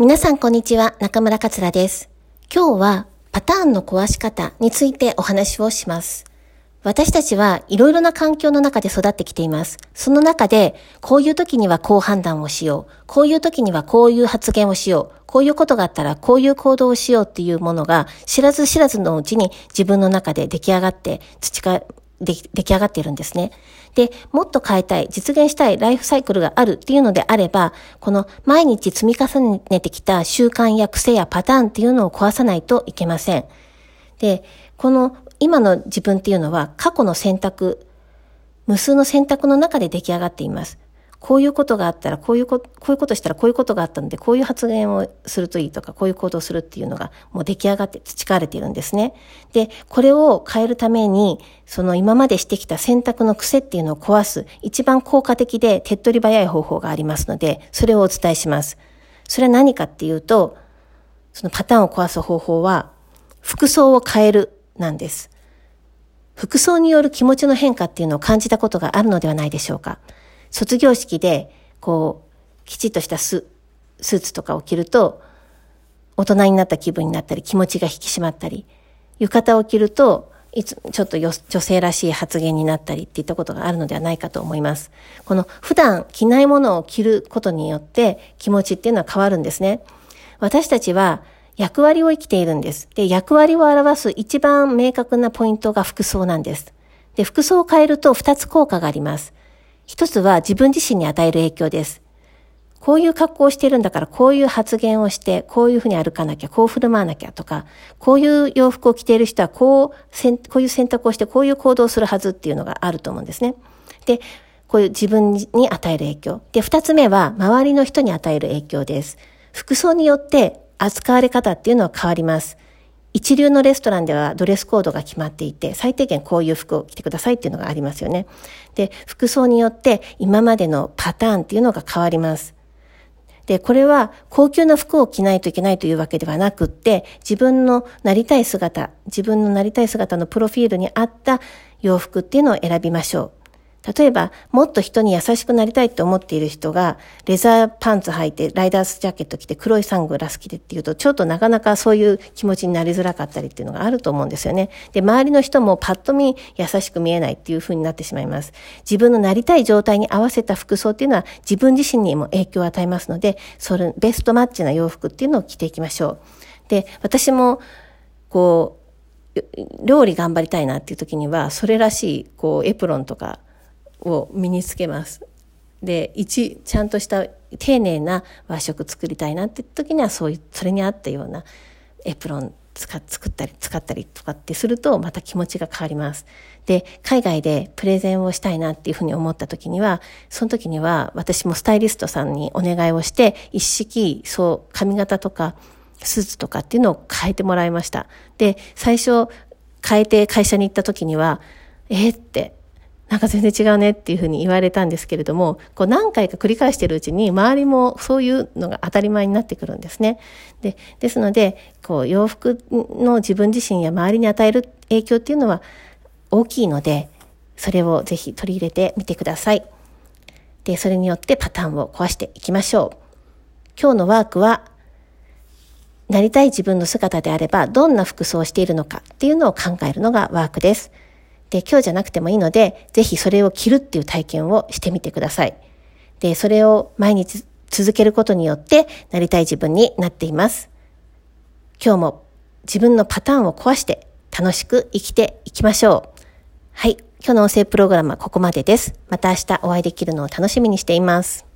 皆さんこんにちは、中村桂です。今日はパターンの壊し方についてお話をします。私たちはいろいろな環境の中で育ってきています。その中で、こういう時にはこう判断をしよう。こういう時にはこういう発言をしよう。こういうことがあったらこういう行動をしようっていうものが知らず知らずのうちに自分の中で出来上がって培で出来上がっているんですね。で、もっと変えたい、実現したいライフサイクルがあるっていうのであれば、この毎日積み重ねてきた習慣や癖やパターンっていうのを壊さないといけません。で、この今の自分っていうのは過去の選択、無数の選択の中で出来上がっています。こういうことがあったら、こういうこ、こういうことしたらこういうことがあったので、こういう発言をするといいとか、こういう行動をするっていうのがもう出来上がって培われているんですね。で、これを変えるために、その今までしてきた選択の癖っていうのを壊す、一番効果的で手っ取り早い方法がありますので、それをお伝えします。それは何かっていうと、そのパターンを壊す方法は、服装を変えるなんです。服装による気持ちの変化っていうのを感じたことがあるのではないでしょうか。卒業式で、こう、きちっとしたススーツとかを着ると、大人になった気分になったり、気持ちが引き締まったり、浴衣を着ると、いつ、ちょっと女性らしい発言になったりっていったことがあるのではないかと思います。この普段着ないものを着ることによって気持ちっていうのは変わるんですね。私たちは役割を生きているんです。で、役割を表す一番明確なポイントが服装なんです。で、服装を変えると二つ効果があります。一つは自分自身に与える影響です。こういう格好をしてるんだから、こういう発言をして、こういうふうに歩かなきゃ、こう振る舞わなきゃとか、こういう洋服を着ている人は、こう、こういう選択をして、こういう行動をするはずっていうのがあると思うんですね。で、こういう自分に与える影響。で、二つ目は、周りの人に与える影響です。服装によって扱われ方っていうのは変わります。一流のレストランではドレスコードが決まっていて、最低限こういう服を着てくださいっていうのがありますよね。で、服装によって今までのパターンっていうのが変わります。で、これは高級な服を着ないといけないというわけではなくって、自分のなりたい姿、自分のなりたい姿のプロフィールに合った洋服っていうのを選びましょう。例えば、もっと人に優しくなりたいって思っている人が、レザーパンツ履いて、ライダースジャケット着て、黒いサングラス着てっていうと、ちょっとなかなかそういう気持ちになりづらかったりっていうのがあると思うんですよね。で、周りの人もパッと見優しく見えないっていう風になってしまいます。自分のなりたい状態に合わせた服装っていうのは、自分自身にも影響を与えますので、それ、ベストマッチな洋服っていうのを着ていきましょう。で、私も、こう、料理頑張りたいなっていう時には、それらしい、こう、エプロンとか、を身につけます。で、一、ちゃんとした丁寧な和食作りたいなって時にはそういう、それに合ったようなエプロン使作ったり、使ったりとかってするとまた気持ちが変わります。で、海外でプレゼンをしたいなっていうふうに思った時には、その時には私もスタイリストさんにお願いをして、一式、そう、髪型とか、スーツとかっていうのを変えてもらいました。で、最初変えて会社に行った時には、えー、ってなんか全然違うねっていうふうに言われたんですけれども、こう何回か繰り返してるうちに、周りもそういうのが当たり前になってくるんですね。で、ですので、こう洋服の自分自身や周りに与える影響っていうのは大きいので、それをぜひ取り入れてみてください。で、それによってパターンを壊していきましょう。今日のワークは、なりたい自分の姿であれば、どんな服装をしているのかっていうのを考えるのがワークです。で、今日じゃなくてもいいので、ぜひそれを着るっていう体験をしてみてください。で、それを毎日続けることによってなりたい自分になっています。今日も自分のパターンを壊して楽しく生きていきましょう。はい。今日の音声プログラムはここまでです。また明日お会いできるのを楽しみにしています。